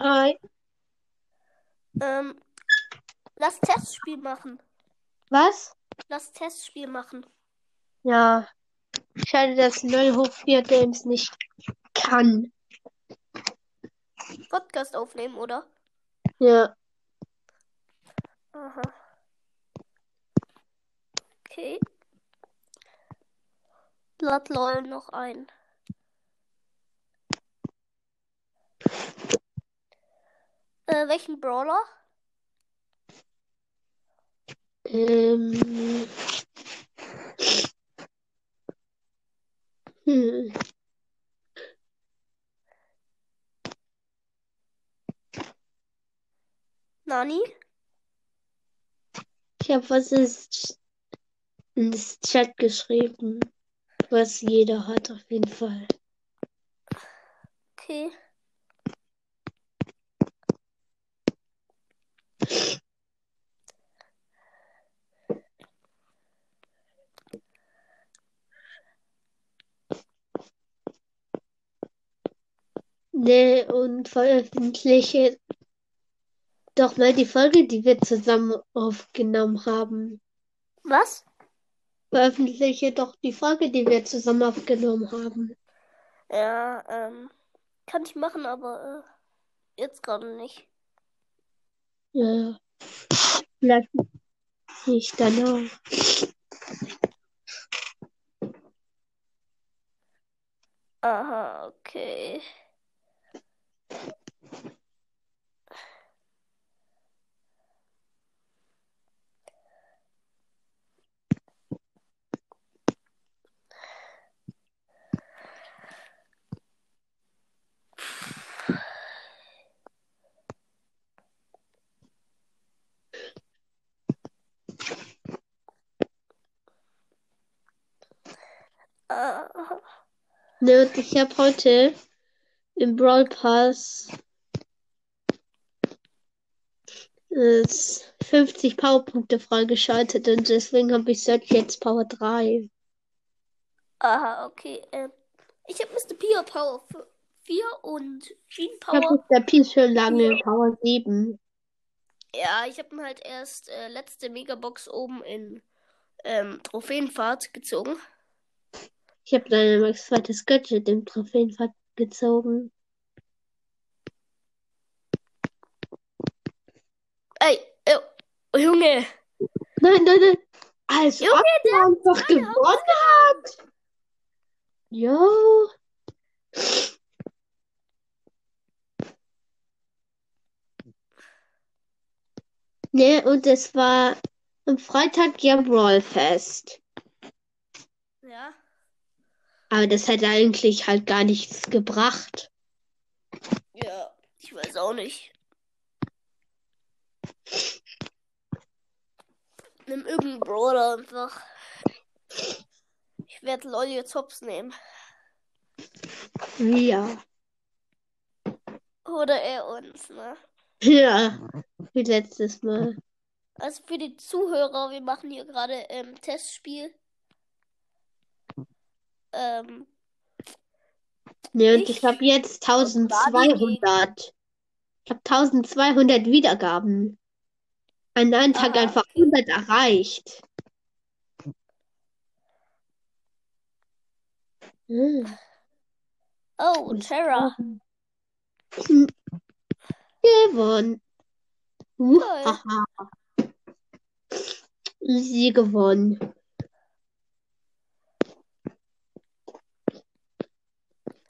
Hi. Ähm, lass Testspiel machen. Was? Lass Testspiel machen. Ja. Schade, dass 0 hoch 4 Games nicht kann. Podcast aufnehmen, oder? Ja. Aha. Okay. Lad LOL noch ein. Äh, welchen Brawler? Ähm. Hm. Nani? Ich habe was ist ins Chat geschrieben. Was jeder hat, auf jeden Fall. Okay. Ne, und veröffentliche doch mal die Folge, die wir zusammen aufgenommen haben. Was? Veröffentliche doch die Folge, die wir zusammen aufgenommen haben. Ja, ähm, kann ich machen, aber äh, jetzt gerade nicht. Ja. Vielleicht ich dann auch. Aha, okay. Ne, ich habe heute im Brawl Pass ist 50 Powerpunkte freigeschaltet und deswegen habe ich Search jetzt Power 3. Aha, okay. Ähm, ich habe Mr. Pia Power 4 und Jean Ich habe Power. der Pi schon lange Power 7. Ja, ich habe ihn halt erst äh, letzte Megabox oben in ähm, Trophäenfahrt gezogen. Ich habe mein zweites Gadget im Trophäenfahrt gezogen. Ey, oh, Junge. Nein, nein, nein. Als Junge, ob der er einfach gewonnen hat. Jo. Ne, und es war am Freitag ja Brawlfest. Ja. Aber das hat eigentlich halt gar nichts gebracht. Ja, ich weiß auch nicht. Nimm irgendeinen Brawler einfach. Ich werde LOL jetzt hops nehmen. Ja. Oder er uns, ne? Ja, wie letztes Mal. Also für die Zuhörer, wir machen hier gerade ähm, Testspiel. Ähm, Ne, und Ich- ich habe jetzt 1200. Ich habe 1200 Wiedergaben. An einem Tag Ah, einfach 100 erreicht. Hm. oh, Terra. Gewonnen. Haha. Sie gewonnen.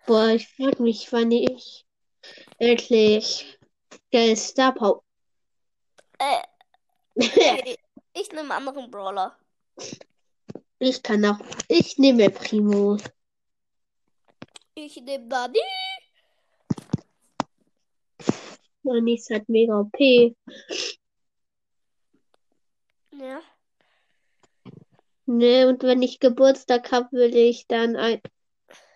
Boah, ich frag mich, wann ich endlich der Star Power. Äh, okay. ich nehme einen anderen Brawler. Ich kann auch. Ich nehme Primo. Ich nehme Nani. Und ist halt mega OP. Ja. Ne, und wenn ich Geburtstag habe, will ich dann ein,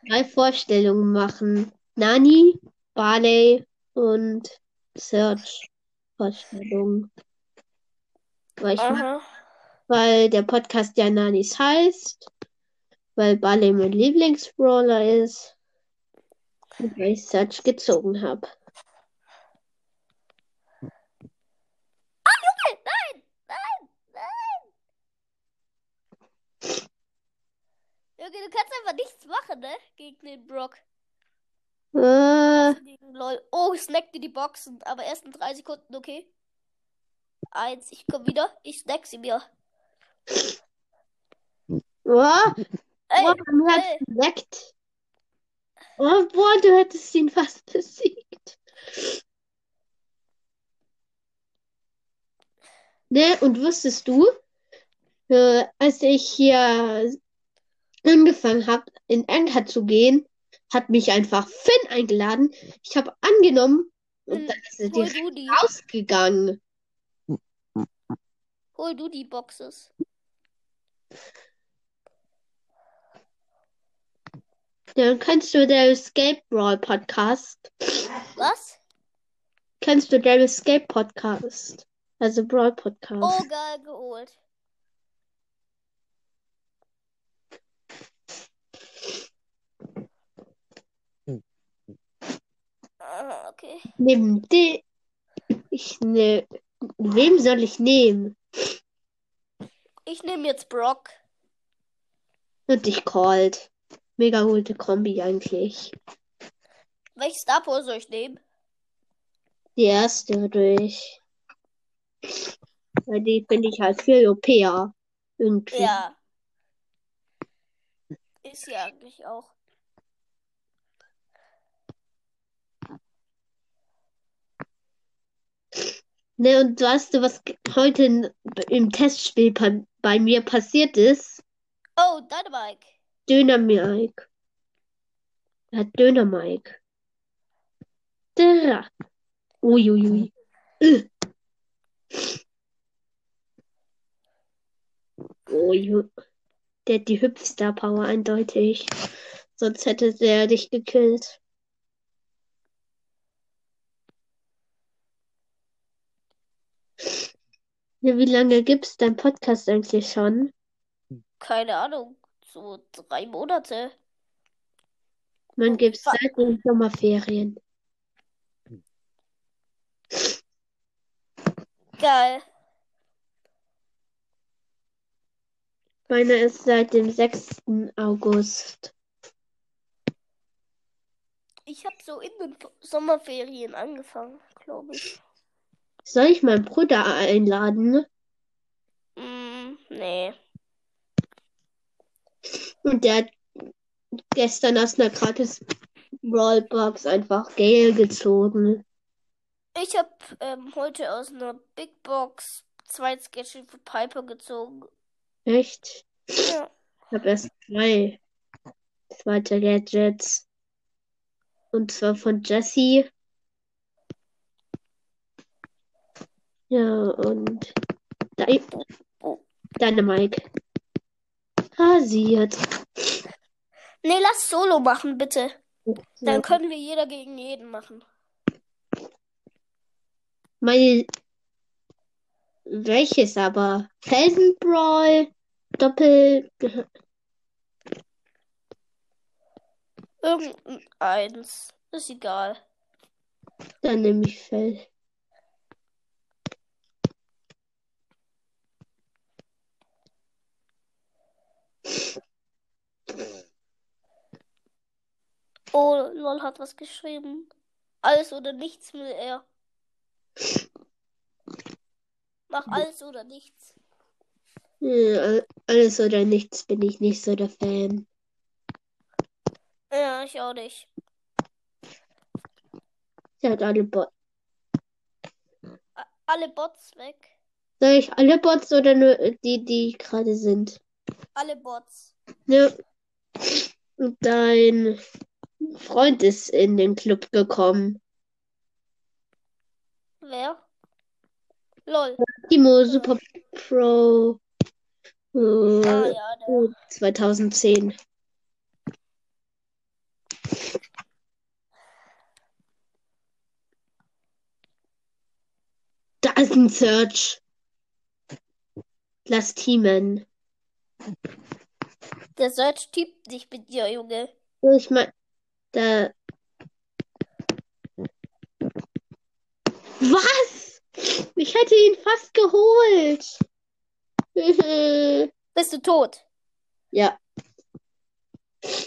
drei Vorstellungen machen. Nani, Barley und Search Vorstellungen. Weil, ich, mag- weil der Podcast ja Nanis heißt, weil Barley mein Lieblingsbrawler ist und weil ich Search gezogen habe. Junge, du kannst einfach nichts machen, ne? Gegen den Brock. Äh, Gegen LOL. Oh, snack dir die Boxen. Aber erst in drei Sekunden, okay? Eins, ich komm wieder. Ich snack sie mir. oh, Ey, boah, ey. geleckt. Oh, boah, du hättest ihn fast besiegt. Ne, und wusstest du, äh, als ich hier angefangen habe, in Anker zu gehen, hat mich einfach Finn eingeladen. Ich habe angenommen und Hm, dann ist er Hol direkt die. rausgegangen. Hol du die Boxes. Dann kennst du der Escape Brawl Podcast. Was? Kennst du der Escape Podcast? Also Brawl Podcast. Oh, geil geholt. Okay. Nimm die. Ich ne. Wem soll ich nehmen? Ich nehme jetzt Brock. Und dich Colt. Mega gute Kombi eigentlich. Welches Star soll ich nehmen? Die erste durch. Weil die finde ich halt viel OPer. Irgendwie. Ja. Ist ja eigentlich auch. Ne, und weißt du, was heute in, im Testspiel bei, bei mir passiert ist? Oh, Dynamike. Döner Mike. Er hat Döner Mike. Der. Uiuiui. Ui. Der hat die Hüpfstar Power eindeutig. Sonst hätte der dich gekillt. Ja, wie lange gibt's dein Podcast eigentlich schon? Keine Ahnung. So drei Monate. Man gibt's Wa- seit den Sommerferien. Geil. Meiner ist seit dem 6. August. Ich habe so in den Sommerferien angefangen, glaube ich. Soll ich meinen Bruder einladen? Mm, nee. Und der hat gestern aus einer gratis Brawlbox einfach Gale gezogen. Ich habe ähm, heute aus einer Big Box zwei Sketche für Piper gezogen. Echt? Ja. Ich habe erst zwei zweite Gadgets. Und zwar von Jessie. Ja, und Di Dynamike. Rasiert. Nee, lass Solo machen, bitte. Dann können wir jeder gegen jeden machen. Meine. Welches aber? Felsenbrawl? Doppel. Irgendeins. Ist egal. Dann nehme ich Fell. Oh, Lol hat was geschrieben. Alles oder nichts will er. Mach alles oder nichts. Ja, alles oder nichts bin ich nicht so der Fan. Ja, ich auch nicht. Sie hat alle Bots. Alle Bots weg. Soll ich alle Bots oder nur die, die gerade sind? Alle Bots. Ja. Und dein Freund ist in den Club gekommen. Wer? Lol. Timo Super Pro Ah äh, ja, der. 2010. Da ist ein Search. Lass teamen. Der Search tippt nicht mit dir, Junge. Ich mein, da. Was? Ich hätte ihn fast geholt. Bist du tot? Ja,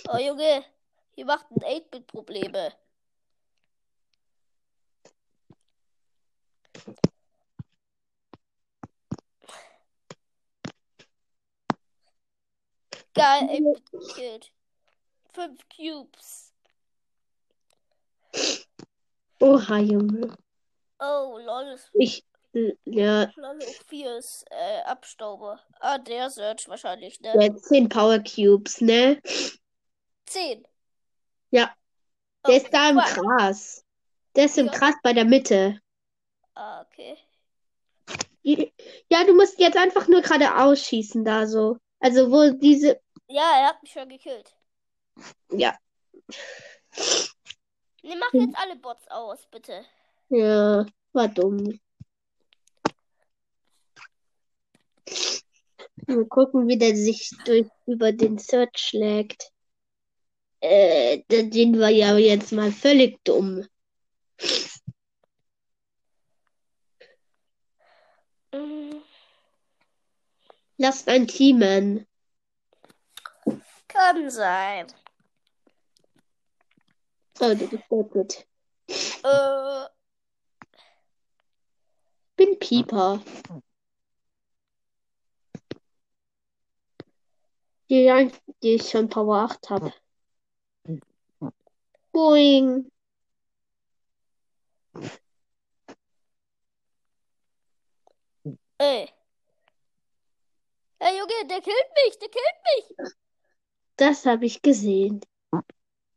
Oh Junge, hier macht ein 8-Bit Geil, 8-Bit gekillt. Fünf Cubes. Oha, Junge. Oh, lol. Ich, ja, Lol, auch vier ist äh, Abstauber. Ah, der Search wahrscheinlich, ne? der hat 10 Power Cubes, ne? Zehn. Ja. Oh, Der ist da im. Gras. Der ist im Ja. Gras bei der Mitte. Ah, okay. Ja, du musst jetzt einfach nur gerade ausschießen da so. Also wo diese, Ja, er hat mich schon gekillt. ja, Ne, mach jetzt alle Bots aus, bitte. ja, war dumm. Mal gucken, wie der sich durch über den Search schlägt. Äh, den war ja jetzt mal völlig dumm. Mm, Lasst ein Teamen. Kann sein. Oh, du bist sehr gut. Äh, Bin Pieper. Die, die ich schon Power 8 habe. Boing. ey. Hey Junge, der killt mich, der killt mich. Das habe ich gesehen.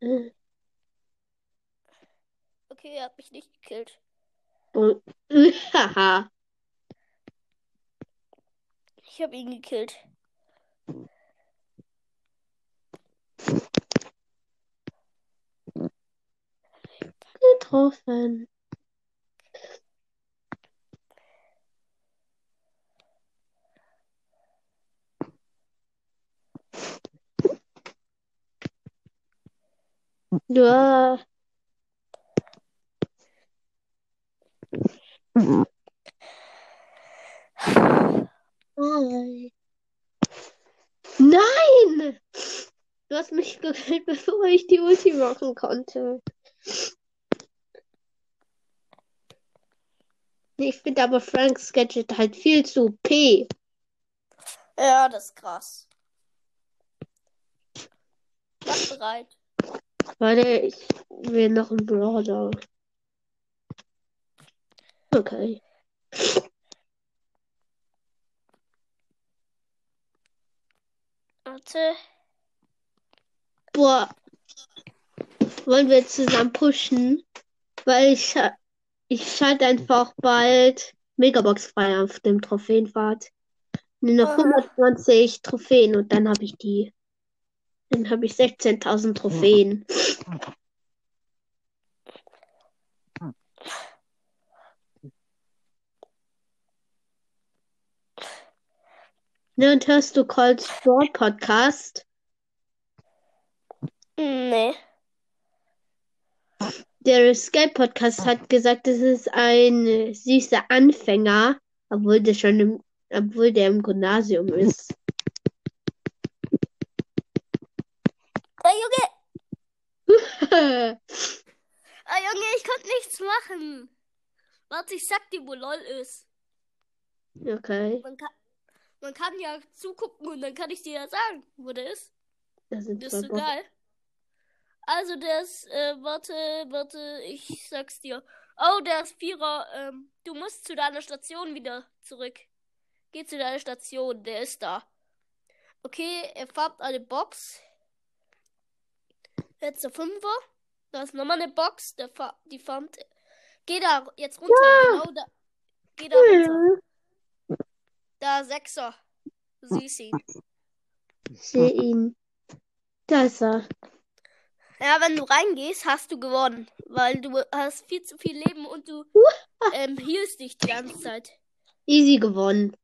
Äh, Okay, er hat mich nicht gekillt. Haha. Ich habe ihn gekillt. Getroffen. Ja. Nein. Du hast mich gekillt, bevor ich die Ulti machen konnte. Ich finde aber Franks Gadget halt viel zu OP. Ja, das ist krass. Bereit. Warte, ich will noch einen Brawler. Okay. Warte. Boah. Wollen wir zusammen pushen? Weil ich, scha- ich schalte einfach bald Megabox frei auf dem Trophäenpfad. Nur noch Aha. 120 Trophäen und dann habe ich die. Dann habe ich 16.000 Trophäen. Ne, und hörst du Colts Sport Podcast? Nee. Der Escape Podcast hat gesagt, es ist ein süßer Anfänger, obwohl der schon im, obwohl der im Gymnasium ist. Hey Junge! Ah, Junge, ich konnte nichts machen. Warte, ich sag dir, wo LOL ist. Okay, Man kann, man kann ja zugucken und dann kann ich dir ja sagen, wo der ist. das Das ist so geil. Also der ist, äh, warte, warte, ich sag's dir. Oh, der ist Vierer. Ähm, du musst zu deiner Station wieder zurück. Geh zu deiner Station, der ist da. Okay, er farbt eine Box. Jetzt der Fünfer. Da ist nochmal eine Box, der fa die farmt. Geh da jetzt runter, genau da. Geh da runter. Da Sechser. Du siehst ihn. Ich sehe ihn. Da ist er. Ja, wenn du reingehst, hast du gewonnen. Weil du hast viel zu viel Leben und du ähm, hielst dich die ganze Zeit. Easy gewonnen.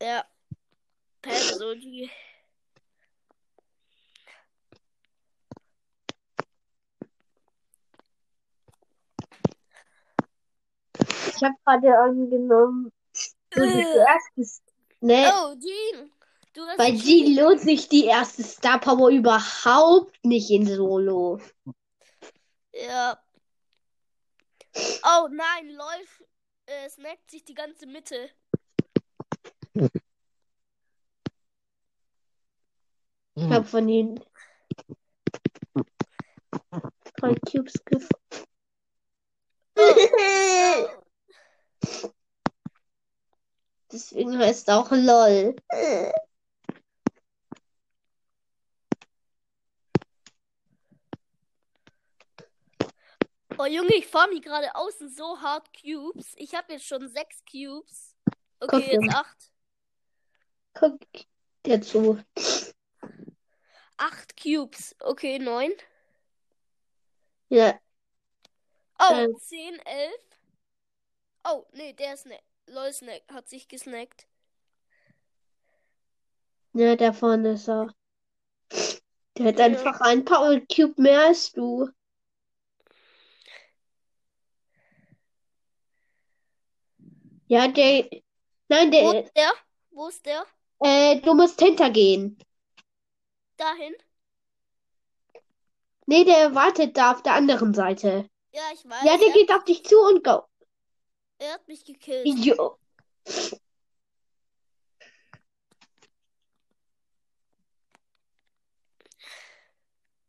Ja. Pelle, Ich habe gerade angenommen, du die Äh. erstes. Ne, Oh, Jean. Du hast Bei sie lohnt sich die erste Star Power überhaupt nicht in Solo. Ja. Oh nein, läuft. Äh, snackt sich die ganze Mitte. Ich habe von ihnen drei Cubes gefunden. Oh. Deswegen heißt auch LOL. Oh Junge, ich fahre mich gerade außen so hart Cubes. Ich habe jetzt schon sechs Cubes. Guck Okay, jetzt mal. acht. Guck dir zu. Acht Cubes. Okay, neun. Ja, Oh, Ähm. zehn, elf. Oh, nee, der Snack. Lol, Snack hat sich gesnackt. ja, da vorne ist er. Der hat Ja. einfach ein Power Cube mehr als du. Ja, der. Nein, Wo der. ist der? Wo ist der? Äh, du musst hintergehen. Dahin? Nee, der wartet da auf der anderen Seite. Ja, ich weiß. Ja, der er, geht auf dich zu und go. Er hat mich gekillt. Jo.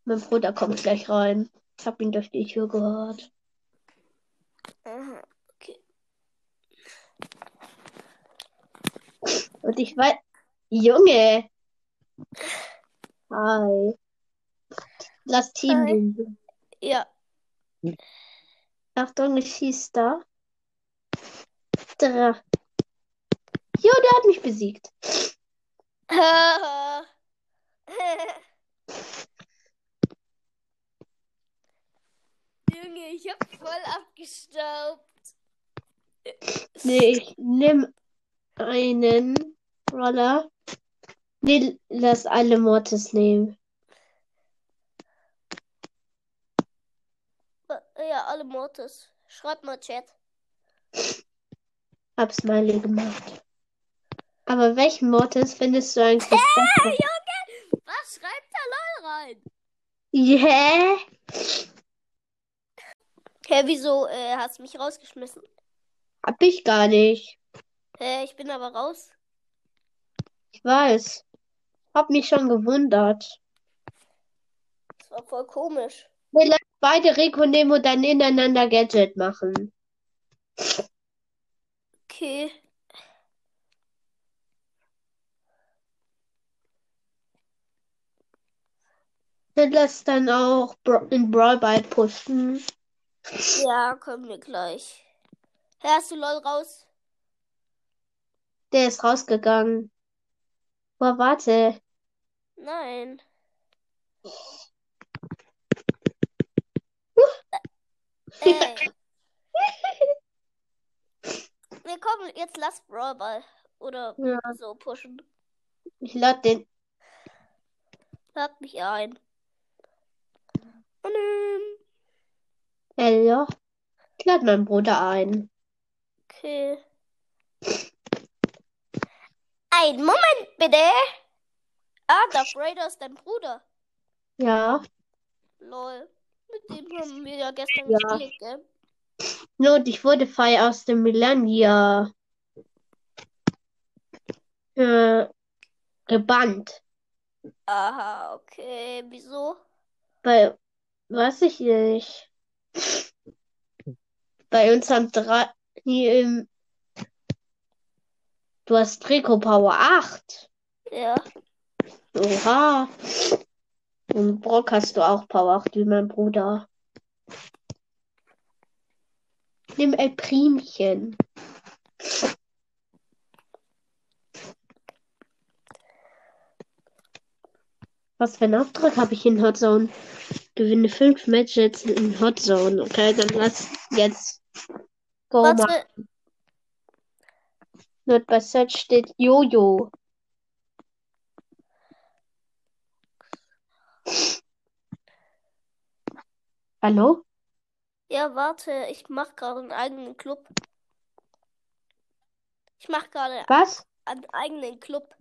Mein Bruder kommt gleich rein. Ich hab ihn durch die Tür gehört. Aha, okay. Und ich weiß. Junge! Hi. Lass Team Hi. gehen. Ja. Achtung, ich schieß da. Dra. Jo, der hat mich besiegt. Junge, ich hab voll abgestaubt. Nee, ich nehm einen Roller. Nee, lass alle Mortis nehmen. Ja, alle Mortis. Schreib mal Chat. Hab Smiley gemacht. Aber welchen Mortis findest du eigentlich besser? Junge! Was schreibt da LOL rein? Yeah. Hä, wieso äh, hast du mich rausgeschmissen? Hab ich gar nicht. Hä, ich bin aber raus. Ich weiß. Hab mich schon gewundert. Das war voll komisch. Wir lassen beide Rico nehmen und dann ineinander Gadget machen. Okay. Wir lassen dann auch in Brawl Ball pushen. Ja, kommen wir gleich. Hä, hast du LOL raus? Der ist rausgegangen. Boah, warte. Nein. Ey. Wir kommen, jetzt lass Brawl Ball. Oder Ja. so pushen. Ich lade den. Lad mich ein. Ähm, Hello. Ich lade meinen Bruder ein. Okay. Ein Moment bitte. Ah, Darth Vader ist dein Bruder. Ja. Lol. Mit dem haben wir ja gestern Ja. gespielt, gell? Not, ich wurde frei aus dem Millennia äh, gebannt. Aha, okay. Wieso? Bei, weiß ich nicht. Bei uns haben drei, hier im, du hast Rico Power 8. Ja. Oha. Und Brock hast du auch Power 8 wie mein Bruder. Nimm El Primchen. Was für einen Auftrag habe ich in Hot Zone? Gewinne fünf Matches in Hot Zone. Okay, dann lass jetzt go. Warte. Not bei Search steht Jojo. Hallo? Ja, warte. Ich mach gerade einen eigenen Club. Ich mach gerade Was? einen eigenen Club.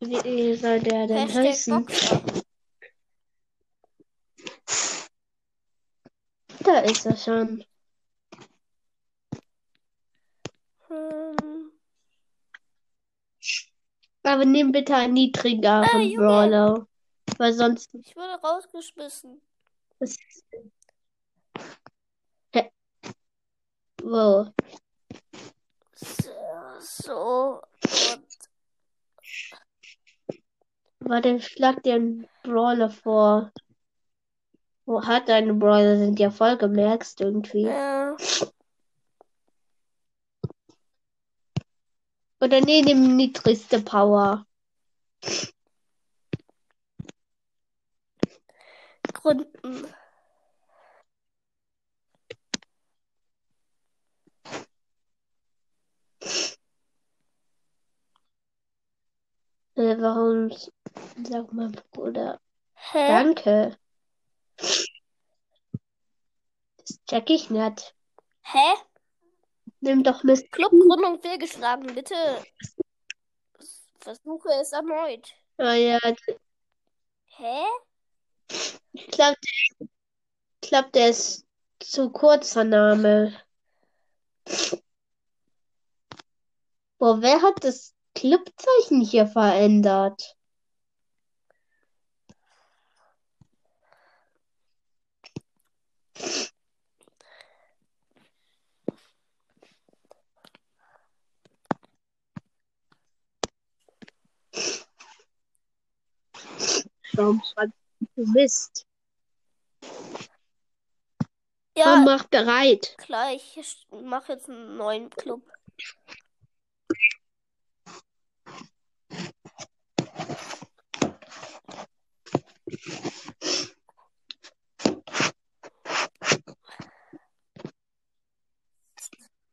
Wie, wie soll der denn Hashtag heißen? Boxer. Da ist er schon. Hm. Aber nimm bitte einen niedrigeren Junge. Brawler. Weil sonst. Ich wurde rausgeschmissen. Was Hä? Wo? So, so. Und Warte, schlag dir einen Brawler vor. Wo hat deine Brawler sind ja voll gemerkt irgendwie. ja. Oder nee, nimm niedrigste Power. Gründen. Äh, warum? Sag mal, Bruder. Hä? Danke. Das check ich nicht. Hä? Nimm doch Mist. Clubgründung fehlgeschlagen, bitte. Versuche es erneut. Ah ja, Hä? Ich glaube, ich glaub, der ist zu kurzer Name. Boah, wer hat das Clubzeichen hier verändert? Warum Mist? Komm, Ja, mach bereit. gleich. Ich mache jetzt einen neuen Club.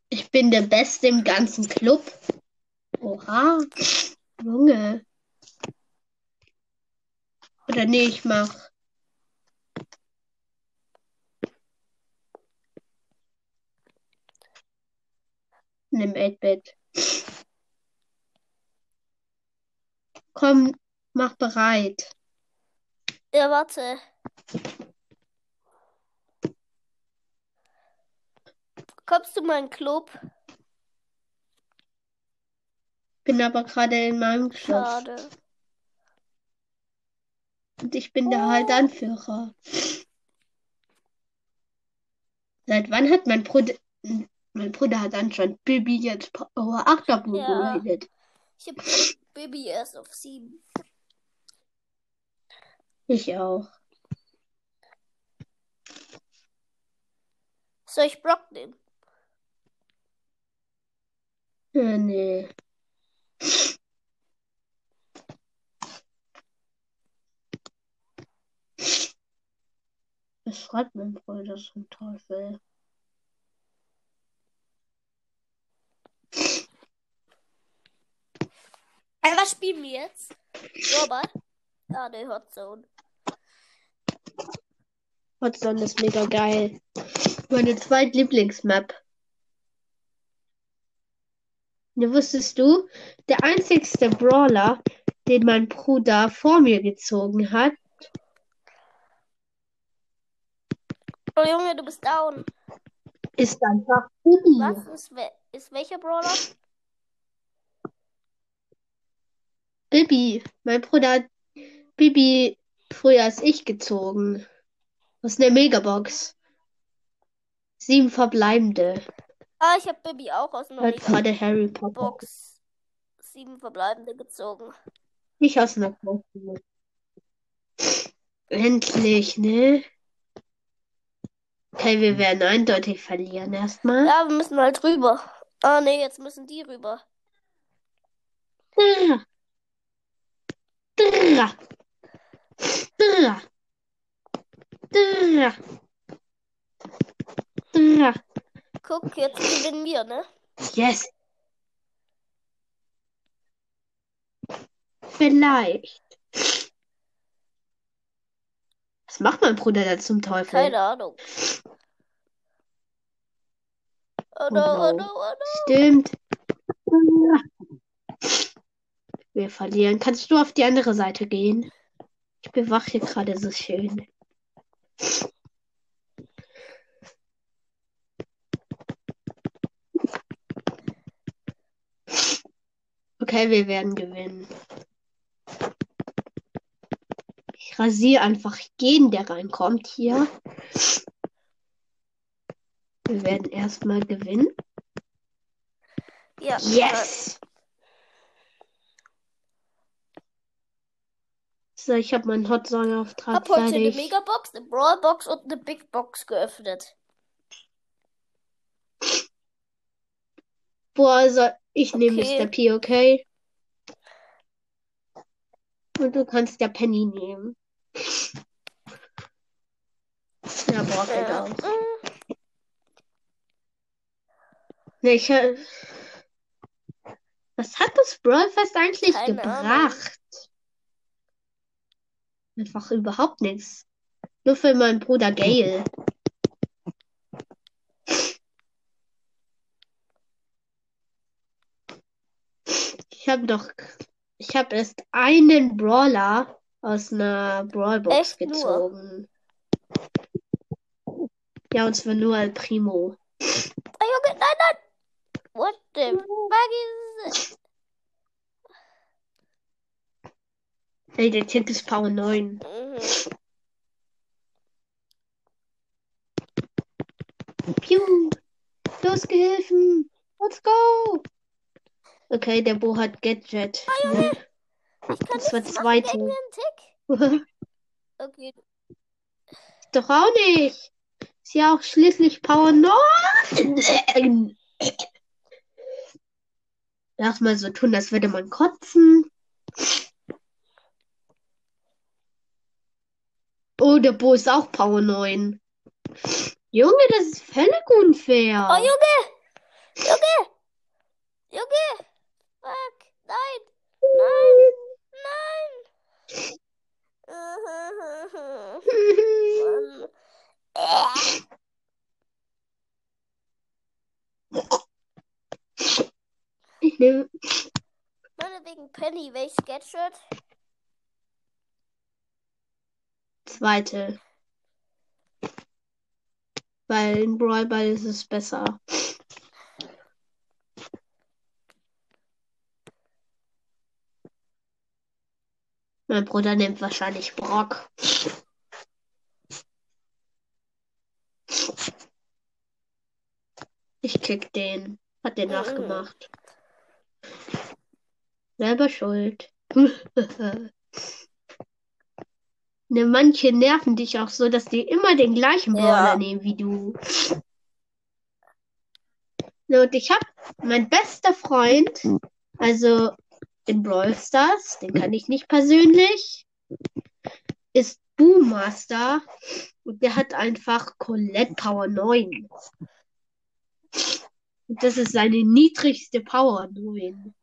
Ich bin der Beste im ganzen Club. Oha. Junge. Oder nee, ich mach. Nimm 8-Bit. Komm, mach bereit. Ja, warte. Kommst du in meinen Club? Bin aber gerade in meinem Club. Schade. Und ich bin der halt Anführer. Seit wann hat mein Bruder. Mein Bruder hat anscheinend Bibi jetzt Power 8 Ja. upgradet. Ich habe Baby erst auf sieben. Ich auch. Soll ich Brock nehmen? Äh, nee. Was schreibt mein Bruder zum Teufel? Ey, was spielen wir jetzt? Robert? Ah, der Hotzone. Hotzone ist mega geil. Meine zweitlieblingsmap. Ne, wusstest du, der einzigste Brawler, den mein Bruder vor mir gezogen hat, Oh Junge, du bist down. ist einfach Bibi. Was ist, we ist welcher Brawler? Bibi. Mein Bruder hat Bibi früher als ich gezogen. Aus der Megabox. Sieben verbleibende. Ah, ich habe Baby auch aus einer Hat gerade Harry Potter. Box sieben verbleibende gezogen. Nicht aus einer großen. Endlich, ne? Okay, wir werden eindeutig verlieren erstmal. Ja, wir müssen halt rüber. Ah, nee, jetzt müssen die rüber. Drrra. Drrra. Drrra. Drrra. Drrra. Guck, jetzt gewinnen wir, ne? Yes. Vielleicht. Was macht mein Bruder da zum Teufel? Keine Ahnung. Oh no, oh no, oh no. Stimmt. wir verlieren. Kannst du auf die andere Seite gehen? Ich bewache hier gerade so schön. Okay, wir werden gewinnen. Ich rasiere einfach jeden, der reinkommt hier. Wir werden erstmal gewinnen. Ja. Yes! So, ich habe meinen Hot Song Ich Auftrag habe heute eine fertig. Megabox, eine Brawlbox und eine Big Box geöffnet. Boah, also ich nehme Okay. Mr. P, okay? Und du kannst ja Penny nehmen. Ja, Brock geht auch. mm, Nee, ich, was hat das Brawlfest eigentlich Keine gebracht? Einfach überhaupt nichts. Nur für meinen Bruder Gail. Ich habe doch, ich habe erst einen Brawler aus einer Brawlbox Echt nur? gezogen. Ja, und zwar nur El Primo. Ah, Junge, nein, nein! What the fuck is it? Ey, der Tick ist Power 9. Mhm. Piu! Los, Gehilfen! Let's go! Okay, der Bo hat Gadget. Ne? Ich kann Das war zweite. Tick. Okay. Doch auch nicht. Ist ja auch schließlich Power 9. Lass mal so tun, als würde man kotzen. Oh, der Bo ist auch Power 9. Junge, das ist völlig unfair. Oh, Junge! Junge! Junge! Fuck! Nein! Nein! Ich nehme Meinetwegen Penny, welches Gadget? zweite. Weil in Brawl Ball ist es besser. Mein Bruder nimmt wahrscheinlich Brock. Ich kick den. Hat Mhm. nachgemacht. Selber schuld. Ne, manche nerven dich auch so, dass die immer den gleichen Ja. Brawler nehmen wie du. Ne, und ich hab mein bester Freund, also in Brawl Stars, den kann ich nicht persönlich, ist Boommaster und der hat einfach Colette Power 9. Und das ist seine niedrigste Power 9.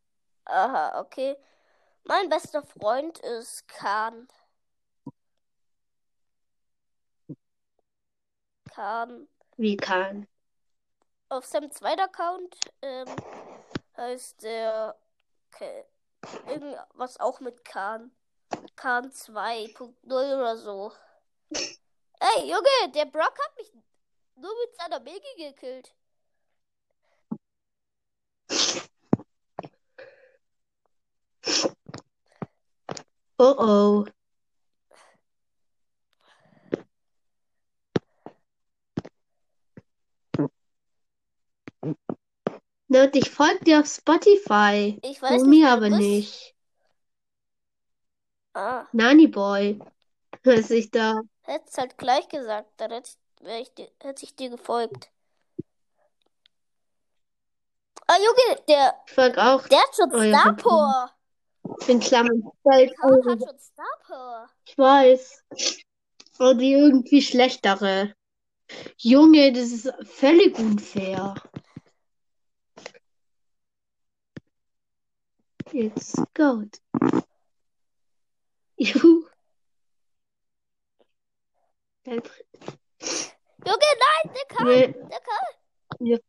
Aha, okay. Mein bester Freund ist Khan. Khan. Wie kann. Auf seinem zweiten Account ähm, heißt der okay, irgendwas auch mit Khan. Khan 2.0 oder so. Ey, Junge, der Brock hat mich nur mit seiner Megi gekillt. Oh oh. Na, und ich folge dir auf Spotify. Ich weiß Du nicht, mir aber bist. nicht. Ah, Nani Boy. Was ich da. hättest halt gleich gesagt, dann hätte ich, ich dir, hätte ich dir gefolgt. Ah, Junge, der, Ich folge auch der hat schon Star. Power. in Klammern. Welt. Khan hat schon Star Power. Ich weiß. Aber die irgendwie schlechtere. Junge, das ist völlig unfair. Jetzt gut. Juhu. Dann- Junge, nein, der Khan, Wir, der Khan. wir,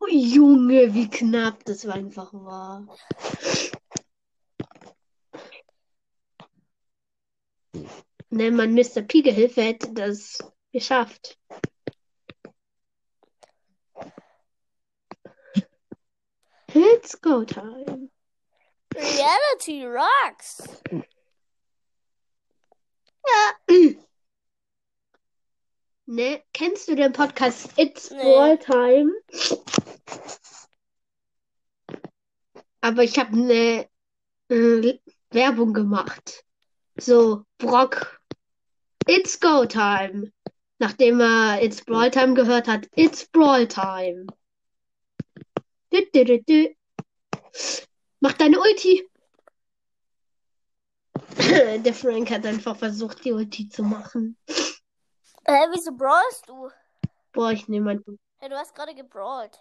Oh, Junge, wie knapp das einfach war. Wenn man Mr. P gehilfe hätte das geschafft. It's go time. Reality rocks. Ne, kennst du den Podcast It's Nee. Ball Time? Aber ich habe eine äh, Werbung gemacht. So, Brock, It's Go Time. Nachdem er It's Brawl Time gehört hat, It's Brawl Time. Dü, dü, dü. Mach deine Ulti. Der Frank hat einfach versucht, die Ulti zu machen. Hä, wieso brawlst du? Boah, ich nehme mein Hey, du hast gerade gebrawlt.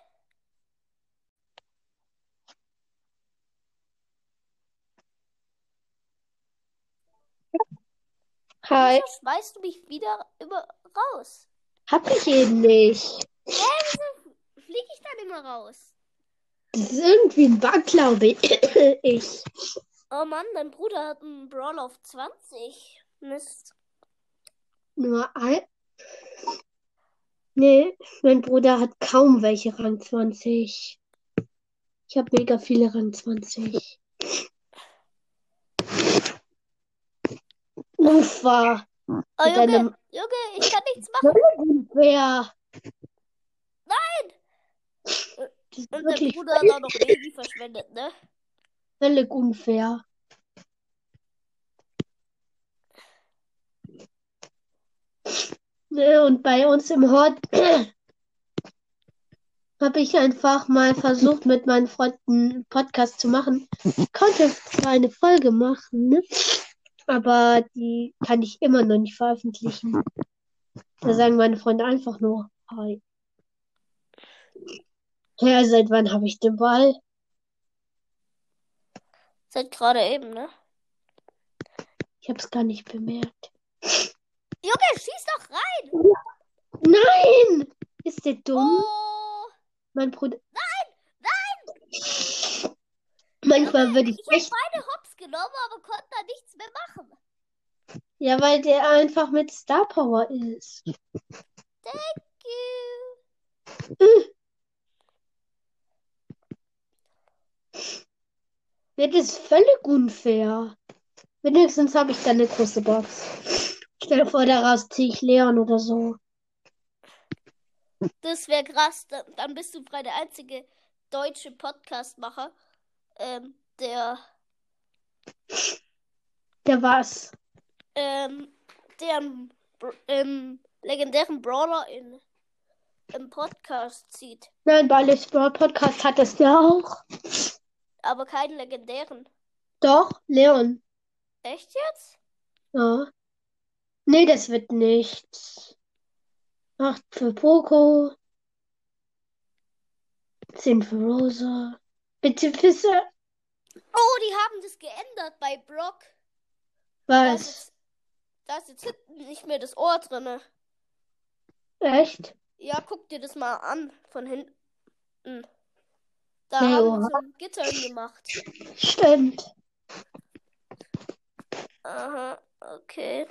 Hi. Wieso schmeißt du mich wieder über raus? Hab ich eben nicht. Hä, wieso fliege ich dann immer raus? Das ist irgendwie ein Bug, glaube ich. Oh Mann, dein Bruder hat einen Brawl auf 20. Mist. Nur ein. Nee, mein Bruder hat kaum welche Rang 20. Ich habe mega viele Rang 20. Ufa. Oh Junge, einem Junge, ich kann nichts machen. Unfair. Nein! Und wirklich Bruder hat auch noch Baby verschwendet, ne? völlig unfair. Ne, und bei uns im Hort habe ich einfach mal versucht, mit meinen Freunden einen Podcast zu machen. Konnte zwar eine Folge machen, ne? aber die kann ich immer noch nicht veröffentlichen. Da sagen meine Freunde einfach nur Hi. Ja, seit wann habe ich den Ball? Seit gerade eben, ne? Ich habe es gar nicht bemerkt. Junge, schieß doch rein! Nein! Ist der dumm? Oh! Mein Bruder. Nein! Manchmal würde ich Ich habe echt. beide Hops genommen, aber konnte da nichts mehr machen. Ja, weil der einfach mit Star Power ist. Thank you. Ja, das ist völlig unfair. Wenigstens habe ich da eine große Box. Stell dir vor, daraus ziehe ich Leon oder so. Das wäre krass. Dann, bist du frei der einzige deutsche Podcastmacher, ähm, der, Der war's. ähm, der Br- ähm, legendären Brawler in, im Podcast zieht. Nein, bei Alex Brawl Podcast hat es ja auch. Aber keinen legendären. Doch, Leon. Echt jetzt? Ja. Nee, das wird nichts. Acht für Poco. Zehn für Rosa. Bitte Fisse. Oh, die haben das geändert bei Brock. Was? da ist jetzt hinten nicht mehr das Ohr drinne. Echt? Ja, guck dir das mal an von hinten. Da Nee, haben sie so ein Gitter gemacht. Stimmt. Aha, okay.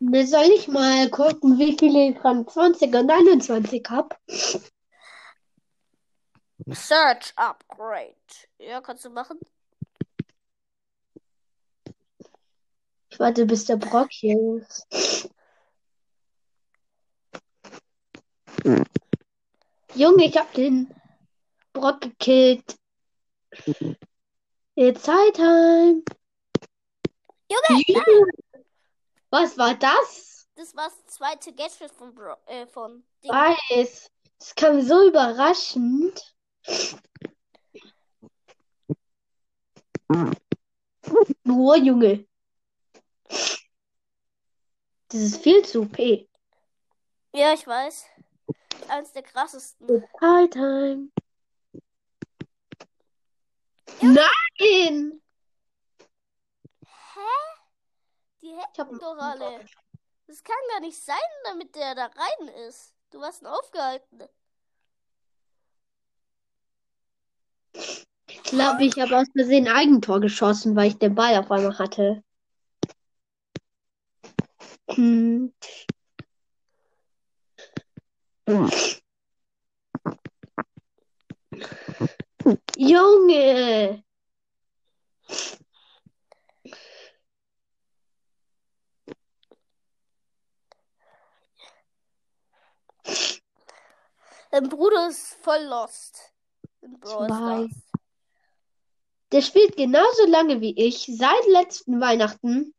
Ne, soll ich mal gucken, wie viele ich Rang 20 und 21 habe? Search Upgrade. Ja, kannst du machen. Ich warte, bis der Brock hier ist. Junge, ich hab den Brock gekillt. It's high time. Junge, Juhu. Was war das? das war das zweite Gadget von, Bro äh, von Ding. Weiß. Es kam so überraschend. Nur, Junge. Das ist viel zu OP. Ja, ich weiß. Eins der krassesten. It's high time. Nein! Hä? Die Ich hab hätten doch alle. Das kann gar nicht sein, damit der da rein ist. Du warst ein aufgehalten. glaube, ich habe aus Versehen ein Eigentor geschossen, weil ich den Ball auf einmal hatte. Hm. Junge! Dein Bruder ist voll lost. Zwei. Der spielt genauso lange wie ich seit letzten Weihnachten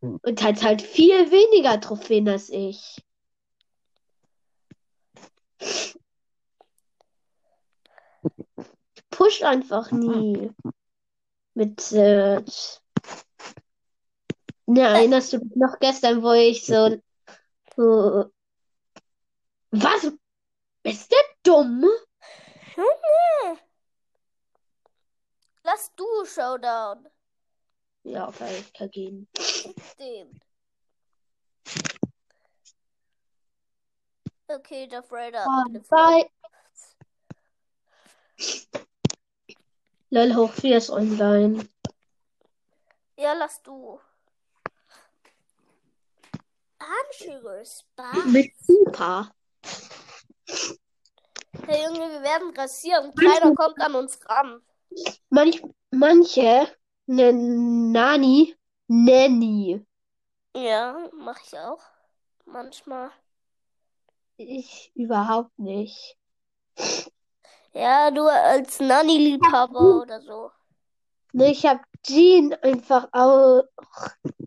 und hat halt viel weniger Trophäen als ich. Pusht einfach nie mit Search. Ne, erinnerst du dich noch gestern, wo ich so, so was? Ist der dumm? Junge! Lass du Showdown. Ja, okay, ich kann gehen. Den. Okay, Darth Vader. Bye. Lol, hoch 4 ist online. Ja, lass du. Anschüre, Spaß. Mit Super. Hey Junge, wir werden rasieren. Keiner kommt an uns ran. Manch, manche nennen Nani Nanny. Ja, mach ich auch. Manchmal. Ich überhaupt nicht. Ja, du als Nanny-Liebhaber oder so. Ne, ich habe Jean einfach auch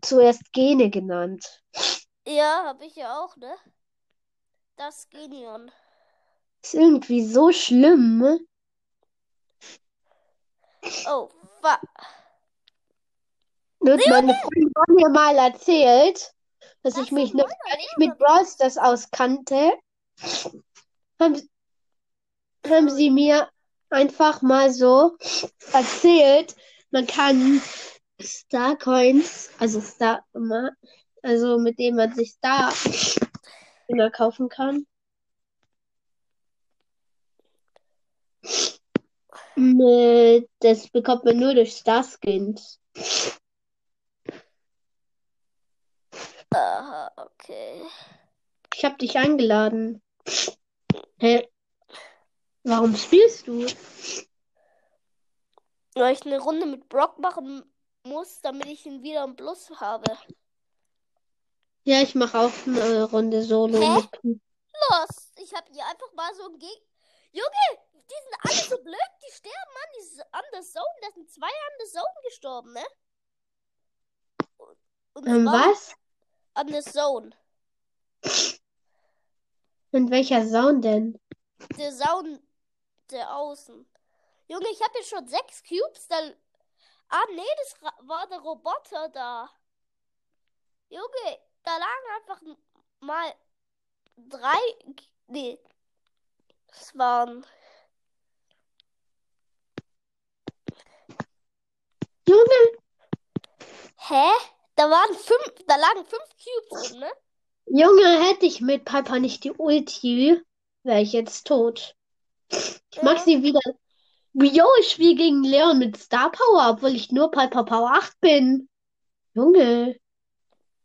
zuerst Gene genannt. Ja, hab ich ja auch, ne? Das Genion. Ist irgendwie so schlimm. ne? Oh, fuck. Nur meine Freundin hat mir mal erzählt, dass Das ich mich noch nicht mit Brawl Stars auskannte. Haben, haben sie mir einfach mal so erzählt, man kann Starcoins, also Star, also mit dem man sich Star Dinger kaufen kann. Mit, das bekommt man nur durch Starskins. Aha, okay. Ich habe dich eingeladen. Hä? Warum spielst du? Weil ich eine Runde mit Brock machen muss, damit ich ihn wieder im Plus habe. Ja, ich mache auch eine Runde Solo Hä? mit. Los, ich habe hier einfach mal so ein Geg... Junge, die sind alle so blöd, die sterben an, die, an der Zone. Da sind zwei an der Zone gestorben, ne? Und Ähm, was? An der Zone. In welcher Zone denn? Der Zone der Außen. Junge, ich habe hier schon sechs Cubes. Da... Ah, nee, das war der Roboter da. Junge, da lagen einfach mal drei. Nee. Das waren. Junge, Hä? Da waren fünf. Da lagen fünf Cubes drin, ne? Junge, hätte ich mit Piper nicht die Ulti, wäre ich jetzt tot. Ich mag Ja. sie wieder. Jo, ich spiele gegen Leon mit Star Power, obwohl ich nur Piper Power 8 bin. Junge,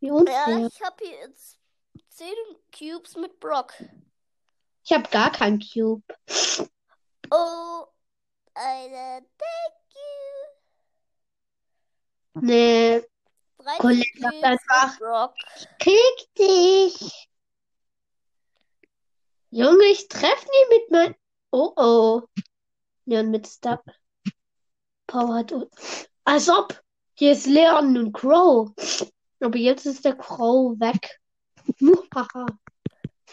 wie Ja, unfair. ich habe hier jetzt zehn Cubes mit Brock. Ich habe gar keinen Cube. Oh, eine thank you. Nee, 13 Colette sagt einfach- Brock. krieg dich. Junge, ich treffe nie mit mein. Oh oh. Leon mit Star Power. Ul- Als ob. Hier ist Leon und Crow. Aber jetzt ist der Crow weg.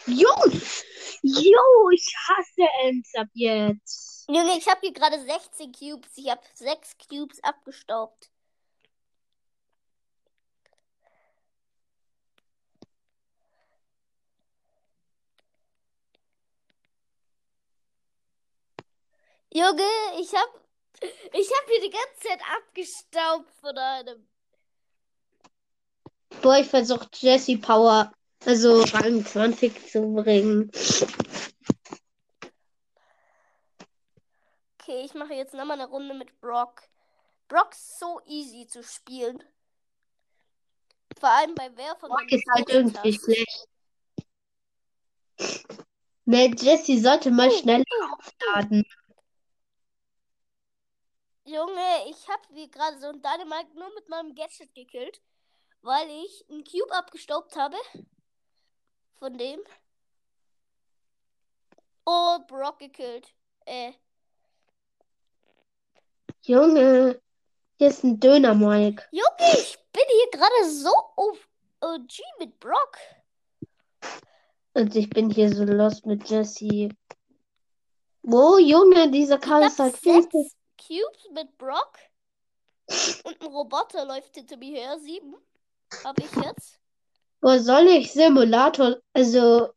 Junge! Jo, ich hasse Ems ab jetzt. Junge, ich habe hier gerade 16 Cubes. Ich habe 6 Cubes abgestaubt. Junge, ich hab, ich hab hier die ganze Zeit abgestaubt von einem. Boah, ich versuche Jesse Power, also Rang 20 zu bringen. Okay, ich mache jetzt nochmal eine Runde mit Brock. Brock ist so easy zu spielen. Vor allem bei wer von Brock ist halt irgendwie schlecht. Ne, Jessie sollte mal Uh, schnell uh, laden. Junge, ich habe wie gerade so ein Dynamite nur mit meinem Gadget gekillt, weil ich einen Cube abgestaubt habe. Von dem. Oh, Brock gekillt. Äh, Junge, hier ist ein Döner, Mike. Junge, ich bin hier gerade so auf OG mit Brock. Und ich bin hier so lost mit Jessie. Oh, Junge, dieser Karl ist halt viel zu Cubes mit Brock. Und ein Roboter läuft hinter mir her. Sieben habe ich jetzt. Wo soll ich Simulator, also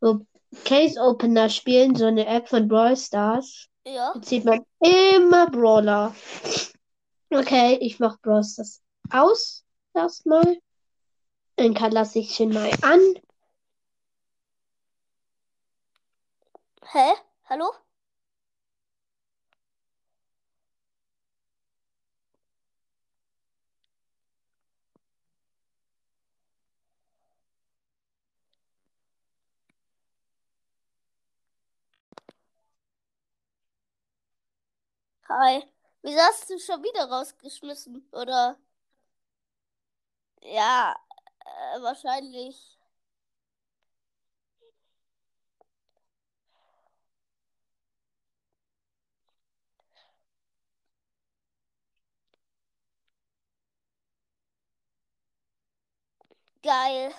so Case Opener spielen, so eine App von Brawl Stars? Ja. Jetzt sieht man immer Brawler. Okay, ich mach Brawl Stars aus erstmal. Dann kann lasse ich schon mal an. Hä? Hallo? Hi. Wieso hast du schon wieder rausgeschmissen? Oder? Ja, äh, wahrscheinlich. Geil.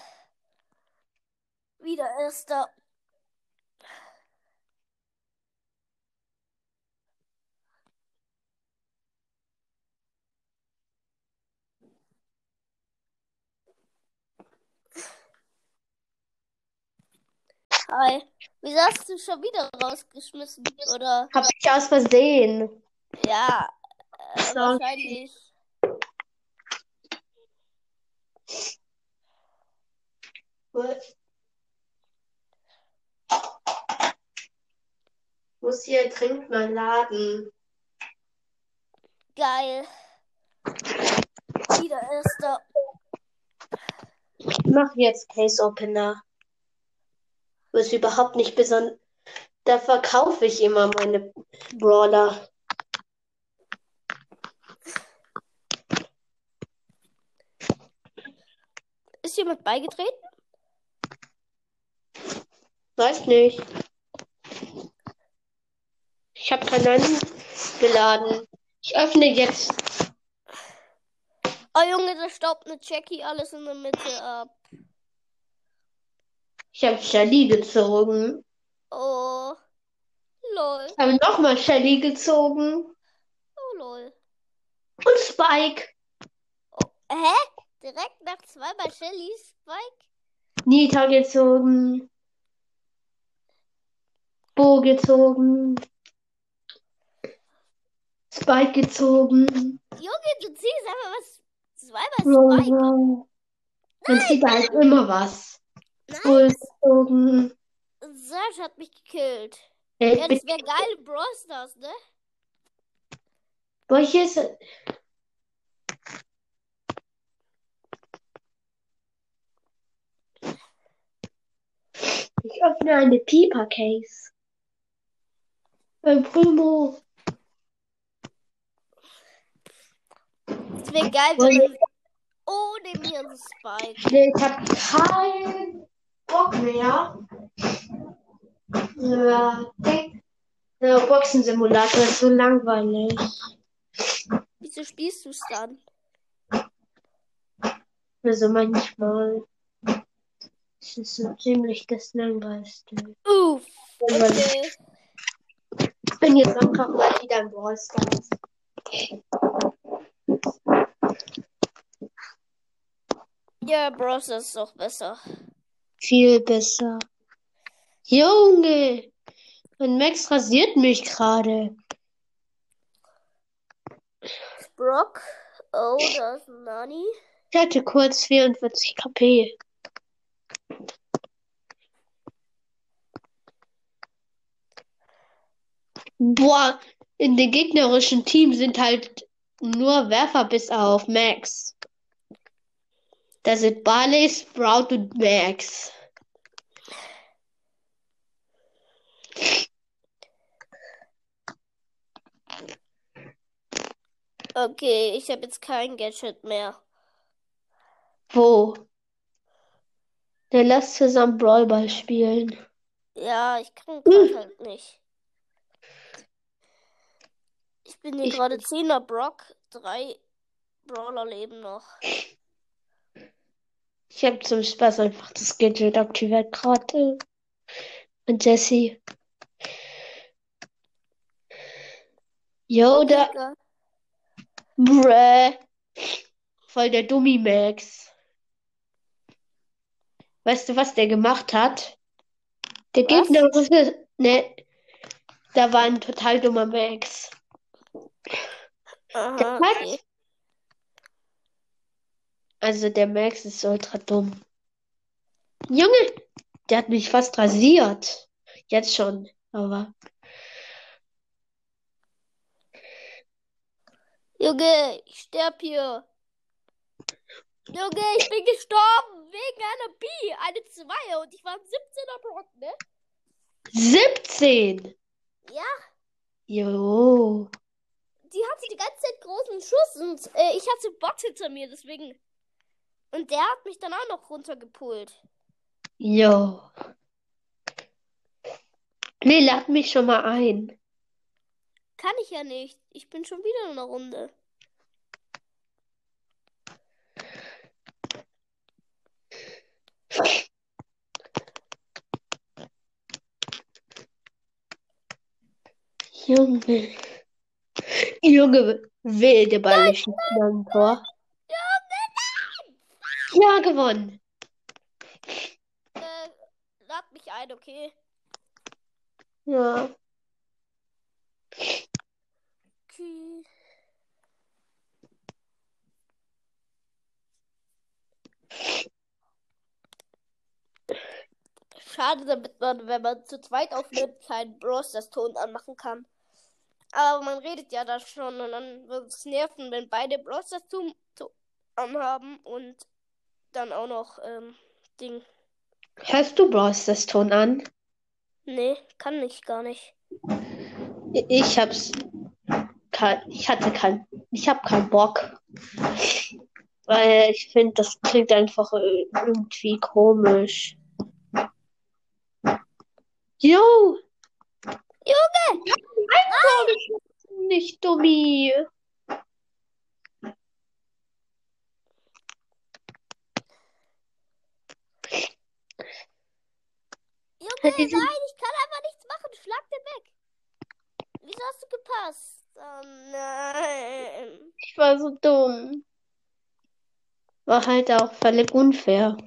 Wieder erster. Hi. Wieso hast du schon wieder rausgeschmissen? Oder? Hab ich aus Versehen. Ja, äh, Sorry. wahrscheinlich. Muss hier dringend mal laden. Geil. Wieder erster. Ich mach jetzt Case Opener. Ist überhaupt nicht besonders. Da verkaufe ich immer meine Brawler. Ist jemand beigetreten? Weiß nicht. Ich habe keinen geladen. Ich öffne jetzt. Oh Junge, da staubt eine Jackie alles in der Mitte ab. Ich habe Shelly gezogen. Oh. Lol. Ich habe nochmal Shelly gezogen. Oh lol. Und Spike. Hä? Direkt nach zweimal Shelly Spike? Nita gezogen. Bo gezogen. Spike gezogen. Junge, du ziehst einfach was. Zweimal Spike. Man zieht halt immer was. Bull gezogen. Serge hat mich gekillt. Ja, Ich bin, das wäre geil Brawl Stars, ne? Boah, hier ist. Ich öffne eine Pieper Case. Ein Primo. Das wäre geil, wenn man ohne mir einen Spike. Nee, ich hab keinen Bock mehr. Ja, denk- ja, Boxensimulator ist so langweilig. Wieso spielst du es dann? Also manchmal. Es ist so ziemlich das Langweiligste. Uff. Okay. Ich bin jetzt einfach mal wieder in Brawl Stars. Ja, Brawl Stars ist auch besser. Viel besser. Junge! Mein Max rasiert mich gerade. Brock. Oh, da ist Nani. Ich hatte kurz 44 KP. Boah, in den gegnerischen Team sind halt nur Werfer bis auf Max. Da sind Barley, Sprout und Max. Okay, ich habe jetzt kein Gadget mehr. Wo? Dann lass zusammen Brawlball spielen. Ja, ich kann grad halt nicht. Ich bin hier gerade 10er Brock. Drei Brawler leben noch. Ich habe zum Spaß einfach das Gadget aktiviert gerade. Und Jessie. Yo, da. Bräh. Voll der Dummi Max. Weißt du, was der gemacht hat? Der Was? Gegner, ne, da war ein total dummer Max. Aha, Der okay. Also der Max ist ultra dumm. Junge, der hat mich fast rasiert. Jetzt schon, aber Junge, ich sterb hier. Junge, ich bin gestorben wegen einer B, eine 2 und ich war im 17er Block, ne? 17. Ja, Jo. die hatte die ganze Zeit großen Schuss und äh, ich hatte Bot hinter mir, deswegen. Und der hat mich dann auch noch runtergepult. Jo. Nee, lad mich schon mal ein. Kann ich ja nicht. Ich bin schon wieder in einer Runde. Junge. Junge, wehe, der Ball schießt ein Tor. Ja, gewonnen. Äh, lad mich ein, okay? Ja. Okay. Schade, damit man, wenn man zu zweit aufnimmt, keinen Browser-Ton anmachen kann. Aber man redet ja da schon und dann wird es nerven, wenn beide Browser-Ton anhaben und dann auch noch ähm, Ding. Hörst du Bros das Ton an? Nee, kann ich gar nicht. Ich hab's. kein- Ich hatte kein. Ich hab keinen Bock. Weil ich finde, das klingt einfach irgendwie komisch. Jo! Junge! Tor geschossen, Nicht dummi. Junge, Hat die- nein, ich kann einfach nichts machen. Schlag den weg. Wieso hast du gepasst? Oh nein. Ich war so dumm. War halt auch völlig unfair.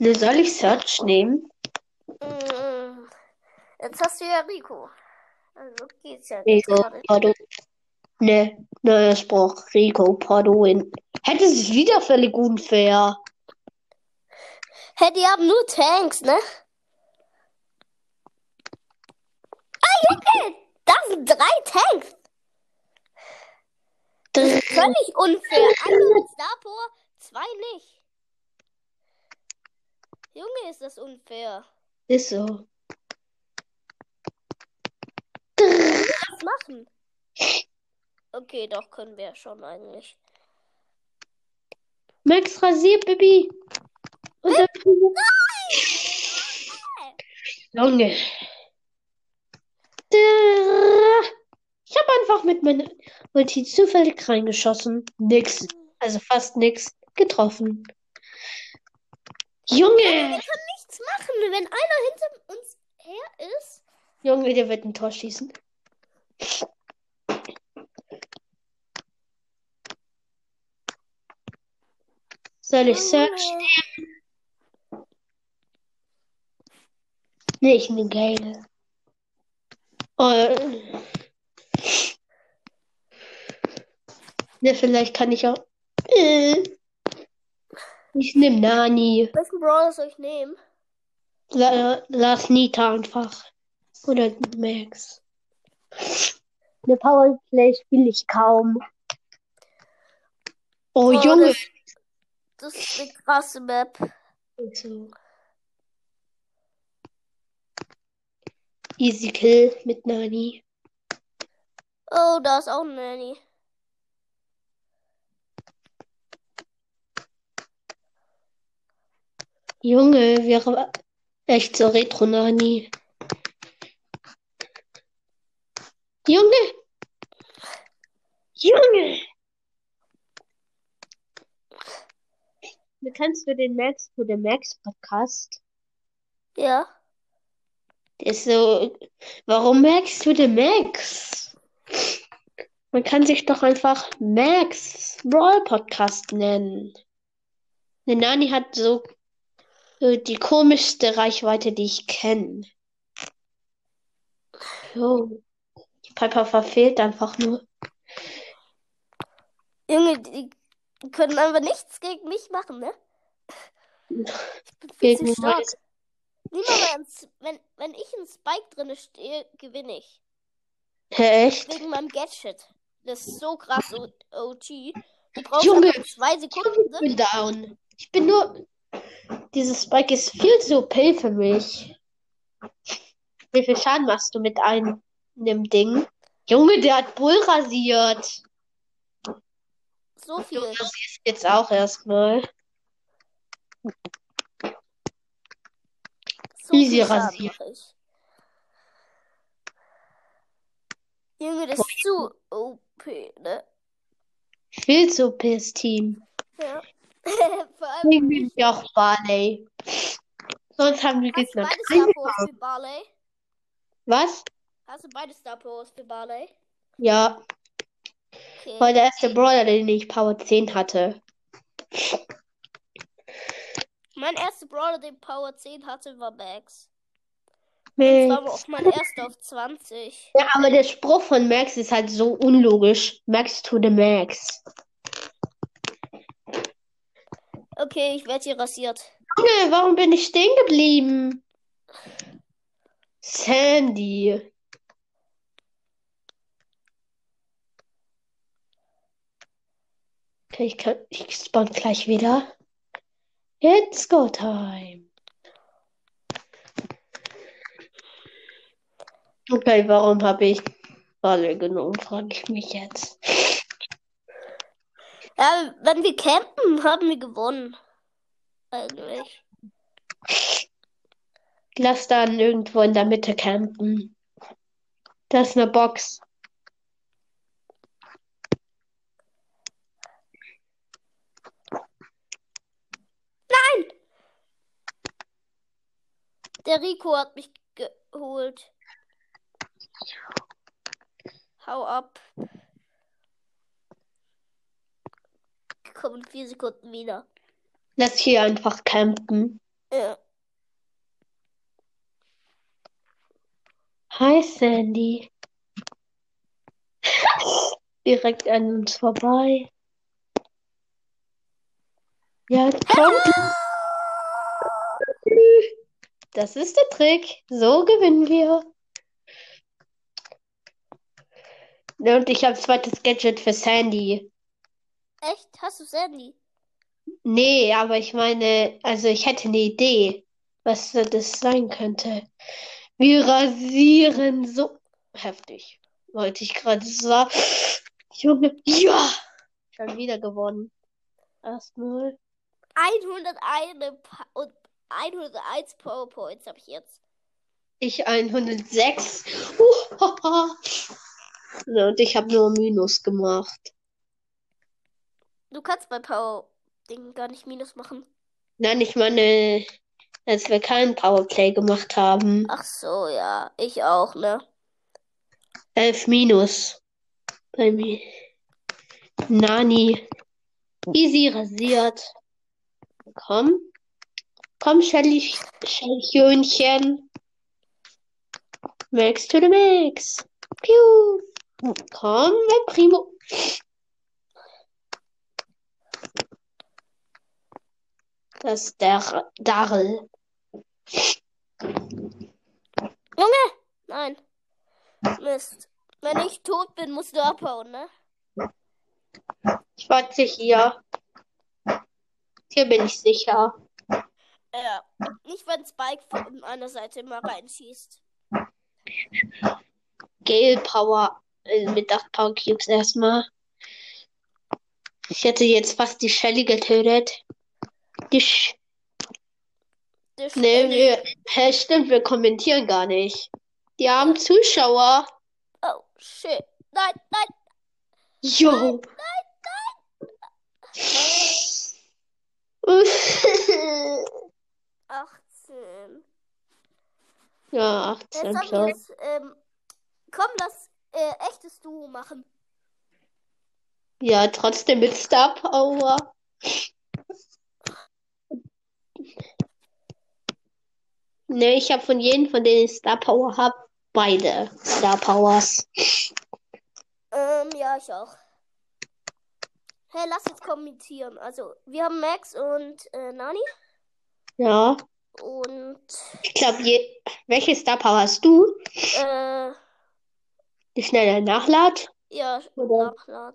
Ne, soll ich Search nehmen? Mm, Jetzt hast du ja Rico. Also geht's ja Rico, gerade. Pardo. Ne, ne, es braucht Rico, Pardoin. Hätte es wieder völlig unfair. Hey, die haben nur Tanks, ne? Ah, Junge! Da sind drei Tanks! Drrr. Völlig unfair. Einer mit Starpor, zwei nicht. Junge, ist das unfair. Ist so. Was machen? Okay, doch, können wir schon eigentlich. Max rasiert, Baby. Und dann. Junge. Ich habe einfach mit meiner Ulti zufällig reingeschossen. Nix. Also fast nix. Getroffen. Junge! Wir können nichts machen, wenn einer hinter uns her ist. Junge, der wird ein Tor schießen. Soll ich Search? Nee, ich nehme Gale. Oh. Ne, vielleicht kann ich auch. Äh. Ich nehme Nani. Welchen Brawler soll ich nehmen? La lass Nita einfach. Oder Max. Eine Powerplay spiele ich kaum. Oh, Oh, Junge. Das ist eine krasse Map. So. Easy Kill mit Nani. Oh, da ist auch ein Nanny. Junge, wäre echt so Retro-Nani. Junge! Junge! Du kannst du den Max für den Max Podcast? Ja. Der ist so. Warum Max to the Max? Man kann sich doch einfach Max Brawl Podcast nennen. Der Nani hat so äh, die komischste Reichweite, die ich kenne. Jo. Die Piper verfehlt einfach nur. Junge, die können einfach nichts gegen mich machen, ne? Ich bin viel Gegen zu stark. Nimm mal wenn, wenn ich in Spike drinne stehe, gewinne ich. Hä, echt? Wegen meinem Gadget. Das ist so krass, OG. Du brauchst Junge, zwei Sekunden, Ich ne? bin down. Ich bin nur. Dieses Spike ist viel zu OP für mich. Wie viel Schaden machst du mit einem Ding? Junge, der hat Bull rasiert. So viel. Du rasierst jetzt auch erstmal. So Easy rasiert. Junge, das ist zu OP, ne? Viel zu OPs Team. Ja. Vor allem, Ich bin ja auch Barley. Sonst haben wir hast du Gegner beide Star Powers für Barley? Was? Hast du beide Star Powers für Barley? Ja, Okay. weil der erste Brawler, den ich Power 10 hatte. Mein erster Brawler, den Power 10 hatte, war Max. Das war aber Max. auch mein erster auf 20. Ja, aber der Spruch von Max ist halt so unlogisch. Max to the Max. Okay, ich werde hier rasiert. Junge, warum bin ich stehen geblieben? Sandy. Okay, ich kann, ich spawn gleich wieder. It's go time. Okay, warum habe ich alle genommen, frage ich mich jetzt. Ja, wenn wir campen, haben wir gewonnen. Eigentlich. Lass dann irgendwo in der Mitte campen. Da ist eine Box. Der Rico hat mich geholt. Hau ab. Komm in vier Sekunden wieder. Lass hier einfach campen. Ja. Hi Sandy. Direkt an uns vorbei. Ja, komm. Das ist der Trick. So gewinnen wir. Ja, Und ich habe zweites Gadget für Sandy. Echt? Hast du Sandy? Nee, aber ich meine, also ich hätte eine Idee, was das sein könnte. Wir rasieren so heftig. Wollte ich gerade sagen. Junge, ja! Schon wieder gewonnen. Erstmal. 101 Pa- und 101 PowerPoints habe ich jetzt. Ich 106. Uh, haha. Ja, und ich habe nur Minus gemacht. Du kannst bei Power Ding gar nicht Minus machen. Nein, ich meine, als wir keinen Powerplay gemacht haben. Ach so, ja. Ich auch, ne? 11 Minus. Bei mir. Nani. Easy rasiert. Komm. Komm, Shelly, Schellchönchen. Max to the max. Piu. Komm, El Primo. Das ist der Darrell. Junge! Nein. Mist. Wenn ich tot bin, musst du abhauen, ne? Ich warte hier. Hier bin ich sicher. Ja. Nicht, wenn Spike von einer Seite mal reinschießt. Gale Power äh, mit 8 Power Cubes erstmal. Ich hätte jetzt fast die Shelly getötet. Die Sch nee, wir, hä, stimmt, wir kommentieren gar nicht. Die haben Zuschauer. Oh, shit. Nein, nein. Jo. Nein, 18. ja, Jetzt 18 haben wir plus. jetzt, ähm, komm, lass äh, echtes Duo machen. Ja, trotzdem mit Star Power. Ne, ich habe von jedem, von denen ich Star Power habe, beide Star Powers. Ähm, ja, ich auch. Hey, lass jetzt kommentieren. Also, wir haben Max und äh, Nani. Ja, Und, ich glaube, je... welche Star Power hast du? äh, Die schneller Nachlad? ja, Oder? Nachlad.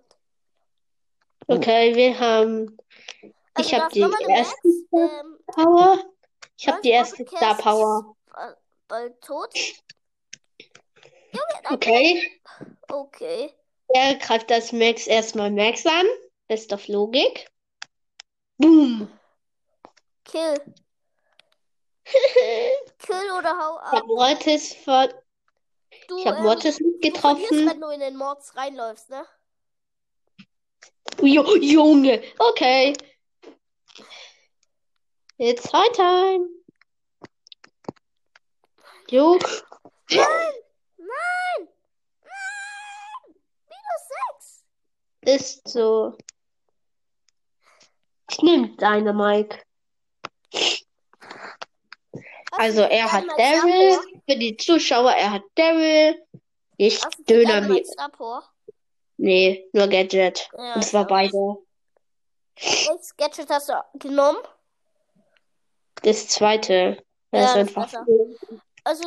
Okay, wir haben. Also, Ich habe die erste Max. Ähm, Power. Ich habe die erste Star Power. Bald tot. Junge. Okay. Okay. Er greift das Max erstmal Max an. Best of Logik. Boom. Kill. Kill oder hau Ich habe ab. Mortis ver Du, ich hab ähm, Mortis du verlierst, getroffen. wenn du in den Mords reinläufst, ne? Jo, Junge. Okay. It's high time. Jo. Nein! Nein! Nein! Minus 6! Ist so. Ich nehme deine Mike. Also er hat Daryl. Für die Zuschauer, er hat Daryl. Ich Döner mir. Nee, nur Gadget. Ja, Und zwar beide. Welches Gadget hast du genommen? Das zweite. Das Ja, ist das einfach. besser. Also,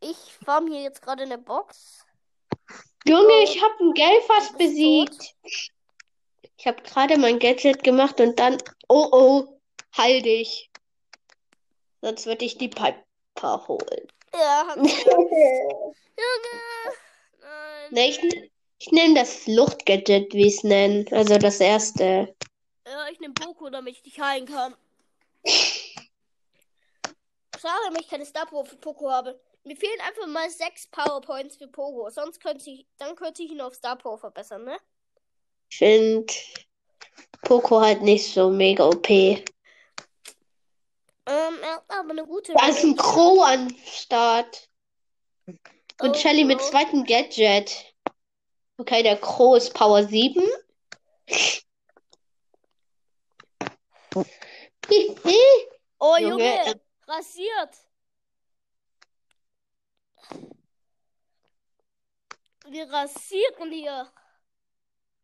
ich farm hier jetzt gerade eine Box. Junge, ich habe ein Gale fast Du bist besiegt. Ich habe gerade mein Gadget gemacht und dann. Oh oh, heil dich. Sonst würde ich die Piper holen. Ja, hab ich. Junge! Nein. Ne, ich, ich nehme das Fluchtgadget, wie es nennen. Also das erste. Ja, ich nehme Poco, damit ich dich heilen kann. Schade, dass ich keine Star für Poco habe. Mir fehlen einfach mal sechs Powerpoints für Poco. Sonst könnte ich, dann könnte ich ihn auf Star Power verbessern, ne? Ich finde Poco halt nicht so mega OP. Ähm, er hat aber eine gute Da ist ein. Crow am Start. Und Oh, Shelly mit zweitem Gadget. Okay, der Crow ist Power 7. Hihi. Oh, Junge, Junge, äh, rasiert. Wir rasieren hier.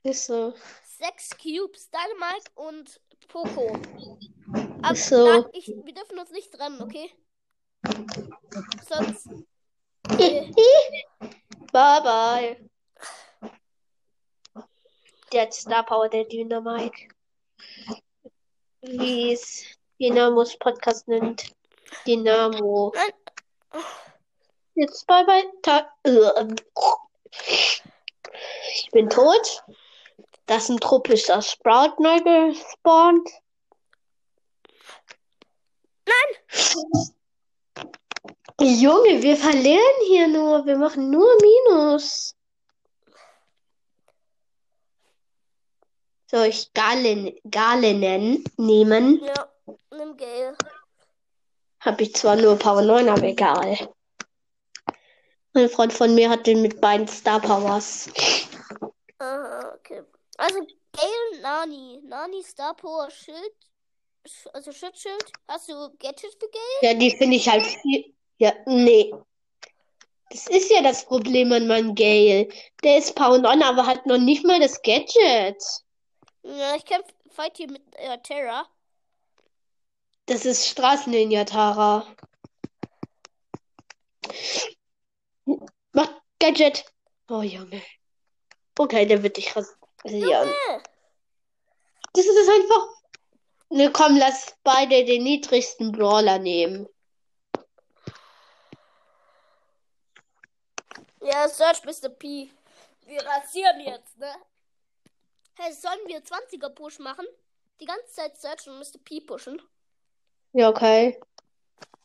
Ist so. Sechs Cubes, Dynamite und Poco. Aber so. nein, ich, wir dürfen uns nicht trennen, okay? Sonst. Okay. Bye bye. Der hat Star Power, der Dynamite. Wie es Dynamos Podcast nennt. Dynamo. Nein. Jetzt bye bye. Ta äh, ich bin tot. Das ist ein tropischer Sprout neu gespawnt. Nein! Junge, wir verlieren hier nur. Wir machen nur Minus. Soll ich Galen, Galenen nehmen? Ja, nimm Gale. Habe ich zwar nur Power 9, aber egal. Ein Freund von mir hat den mit beiden Star Powers. Aha, okay. Also Gale, Nani. Nani, Star Power, Schild. Also Schutzschild. Hast du Gadget Gale? Ja, die finde ich halt viel. Ja, nee. Das ist ja das Problem an meinem Gale. Der ist Power 9, aber hat noch nicht mal das Gadget. Ja, ich kämpfe fight hier mit äh, Terra. Das ist Straßenninja Tara. Mach Gadget. Oh Junge. Okay, der wird dich rasieren. Junge! Das ist einfach. Ne, komm, lass beide den niedrigsten Brawler nehmen. Ja, Search Mr. P. Wir rasieren jetzt, ne? Hey, sollen wir 20er Push machen? Die ganze Zeit Search und Mr. P pushen. Ja, okay.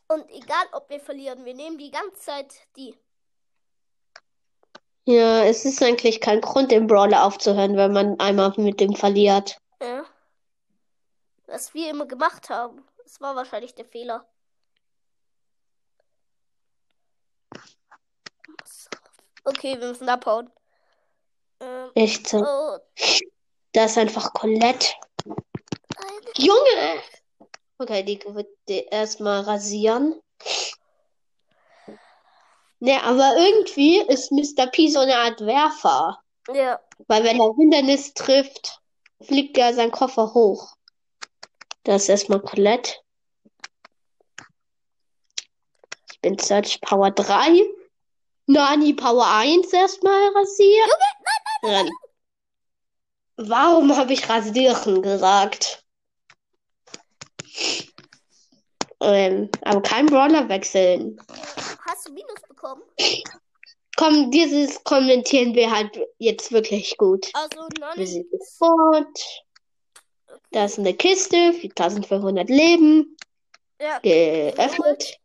Und egal, ob wir verlieren, wir nehmen die ganze Zeit die. Ja, es ist eigentlich kein Grund, den Brawler aufzuhören, wenn man einmal mit dem verliert. Ja. Was wir immer gemacht haben. Das war wahrscheinlich der Fehler. Okay, wir müssen abhauen. Ähm, Echt so. oh, Da ist einfach Colette. nein. Junge! Okay, die wird erstmal rasieren. Ne, aber irgendwie ist Mr. P so eine Art Werfer. Ja. Weil wenn er Hindernis trifft, fliegt er sein Koffer hoch. Das ist erstmal Colette. Ich bin Search Power 3. Nani Power 1 erstmal rasieren. Nein. Warum habe ich rasieren gesagt? Ähm, aber kein Brawler wechseln. Hast du Minus bekommen? Komm, dieses kommentieren wir halt jetzt wirklich gut. Also Wir Nani. sind sofort. Da ist eine Kiste, 4500 Leben. Ja. Geöffnet.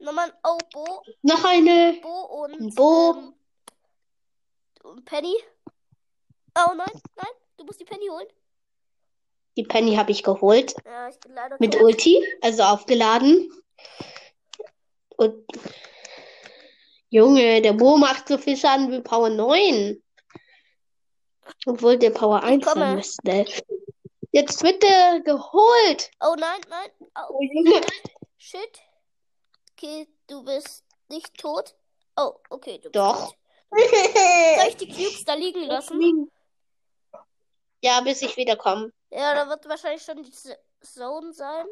Nochmal. Oh, Bo. Noch eine. Bo und Bo. Ähm, und Penny. Oh nein, nein. Du musst die Penny holen. Die Penny habe ich geholt. Ja, ich bin leider Mit tot. Ulti, also aufgeladen. Und Junge, der Bo macht so viel Schaden wie Power 9. Obwohl der Power 1 komme. sein müsste. Jetzt wird der geholt. Oh nein, nein. Oh, Oh Junge. shit. Okay, du bist nicht tot. Oh, okay, du bist Doch. tot. Soll ich die Cubes da liegen lassen? Ja, bis ich wiederkomme. Ja, da wird wahrscheinlich schon die Zone sein.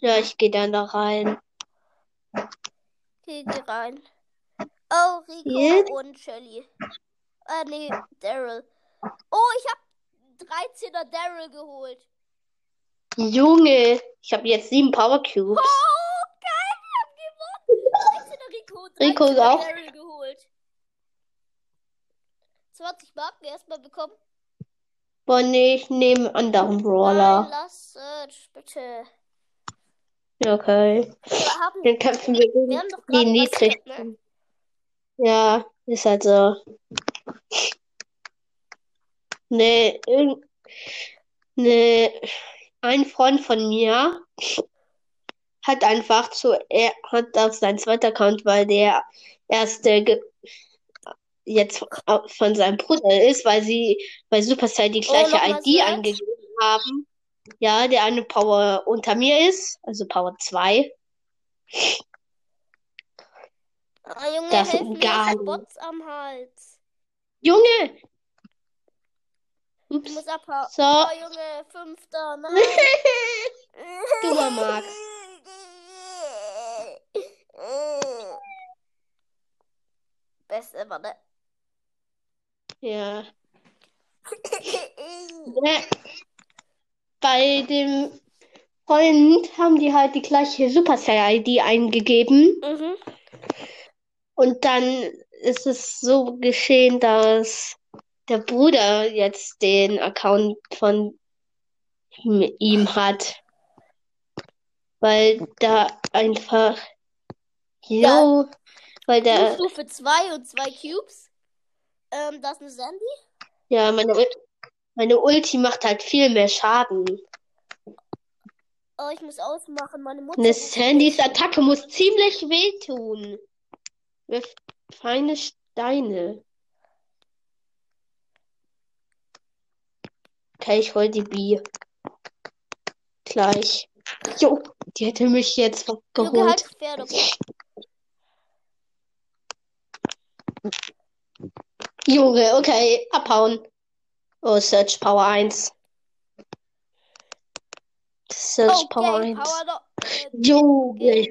Ja, ich gehe dann da rein. Okay, geh rein. Oh, Rico Jetzt? und Shelly. Ah, nee, Daryl. Oh, ich hab 13er Daryl geholt. Junge, ich habe jetzt sieben Power Cubes. Oh, geil, wir haben gewonnen. 13er Rico, 13er Rico ist auch- Daryl geholt. 20 Marken erstmal bekommen. Boah, nee, ich nehme einen anderen Brawler. lass Search, bitte. Ja, okay. Haben, Dann kämpfen wir gegen die niedrigsten. ne? Ja, ist halt so. Irgend- nee, ein Freund von mir hat einfach zu, er hat auf seinen zweiten Account, weil der erste ge jetzt von seinem Bruder ist, weil sie bei Supercell die Oh, gleiche nochmal ID angegeben haben. Ja, der eine Power unter mir ist, also Power 2. Ah, Junge, Das helf mir. Bots am Hals. Junge! Ich Ups. muss abhauen. So. Oh, Junge, fünfter, nein. Dummer Max. Best ever, ne? Ja. Bei dem Freund haben die halt die gleiche Supercell-ID eingegeben. mhm. Und dann ist es so geschehen, dass der Bruder jetzt den Account von ihm- hat. Weil da einfach, jo, weil der, Stufe 2 und 2 Cubes. Ähm, das ist Sandy. ja, meine, Ult- meine Ulti macht halt viel mehr Schaden. Oh, ich muss ausmachen. Meine Mutter. Eine Sandys. Attacke muss ziemlich wehtun. Wirf feine Steine. Okay, ich hol die B. Gleich. Jo, die hätte mich jetzt Junge, geholt. halt Pferde. okay? Junge, okay, abhauen. Oh, Search Power 1. Search Oh, Power Gale, 1. Power. Äh, Junge.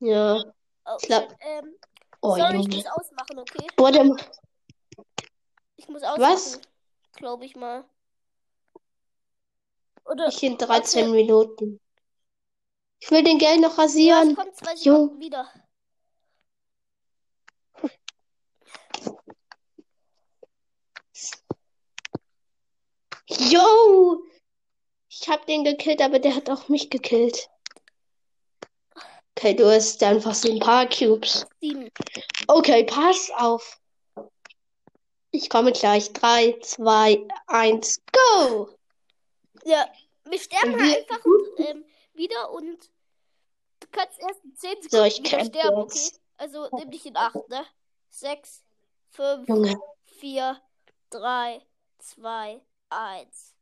Ja. Oh, Klar. shit. Ähm, Oh, ich Junge. muss ausmachen, okay? Warte mal. Ich muss ausmachen. Was? Glaube ich mal. Oder. Ich in 13 warte. Minuten. Ich will den Geld noch Ja, rasieren. ich komme zwei Jo. Sekunden wieder. Yo! Ich hab den gekillt, aber der hat auch mich gekillt. Okay, du hast einfach so ein paar Cubes. Sieben. Okay, pass auf. Ich komme gleich. 3, 2, 1, go! Ja, wir sterben wir- einfach ähm, wieder und du kannst erst in 10 Sekunden So, ich wieder sterben, okay? Also nimm dich in 8, ne? 6, 5, Junge. 4, 3, 2, 1.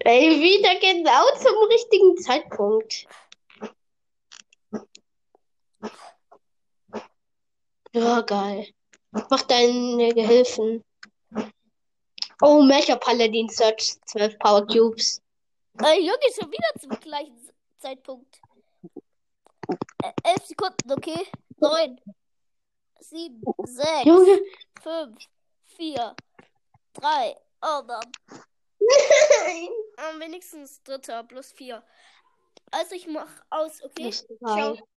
Ey, wieder genau zum richtigen Zeitpunkt. Ja, geil. Mach deine Gehilfen. Oh, Mecha Paladin Search 12 Power Cubes. Äh, Junge, schon wieder zum gleichen Zeitpunkt. Äh, 11 Sekunden, okay? 9, 7, 6, Junge. 5, 4, 3. Oh Mann. Am wenigstens dritter plus 4. Also ich mach aus, okay? Ciao.